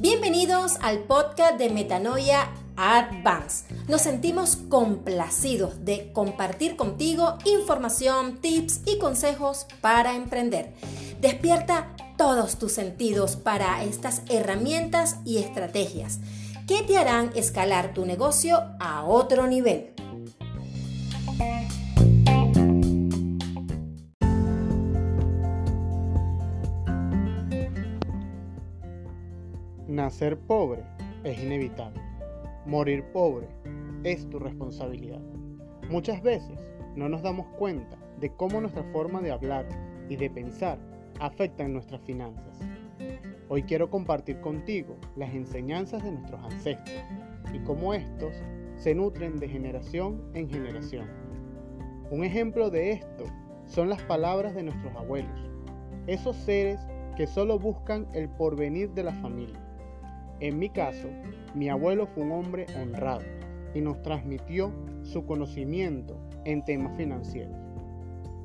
Bienvenidos al podcast de Metanoia Advance. Nos sentimos complacidos de compartir contigo información, tips y consejos para emprender. Despierta todos tus sentidos para estas herramientas y estrategias que te harán escalar tu negocio a otro nivel. Nacer pobre es inevitable. Morir pobre es tu responsabilidad. Muchas veces no nos damos cuenta de cómo nuestra forma de hablar y de pensar afecta en nuestras finanzas. Hoy quiero compartir contigo las enseñanzas de nuestros ancestros y cómo estos se nutren de generación en generación. Un ejemplo de esto son las palabras de nuestros abuelos, esos seres que solo buscan el porvenir de la familia en mi caso, mi abuelo fue un hombre honrado y nos transmitió su conocimiento en temas financieros.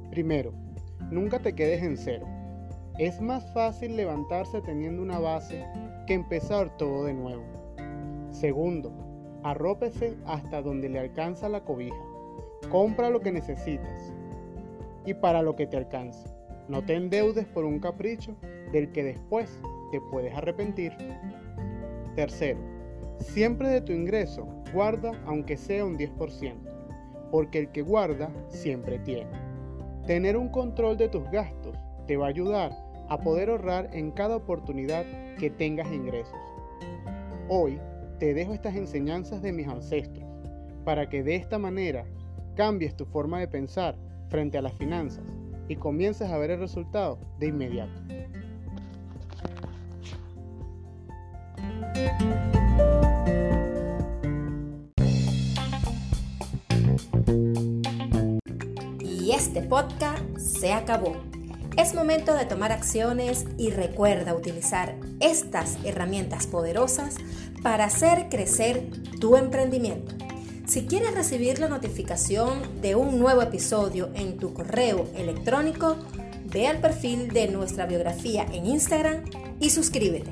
Primero, nunca te quedes en cero. Es más fácil levantarse teniendo una base que empezar todo de nuevo. Segundo, arrópese hasta donde le alcanza la cobija. Compra lo que necesitas y para lo que te alcance. No te endeudes por un capricho del que después te puedes arrepentir. Tercero, siempre de tu ingreso guarda aunque sea un 10%, porque el que guarda siempre tiene. Tener un control de tus gastos te va a ayudar a poder ahorrar en cada oportunidad que tengas ingresos. Hoy te dejo estas enseñanzas de mis ancestros para que de esta manera cambies tu forma de pensar frente a las finanzas y comiences a ver el resultado de inmediato. Y este podcast se acabó. Es momento de tomar acciones y recuerda utilizar estas herramientas poderosas para hacer crecer tu emprendimiento. Si quieres recibir la notificación de un nuevo episodio en tu correo electrónico, ve al perfil de nuestra biografía en Instagram y suscríbete.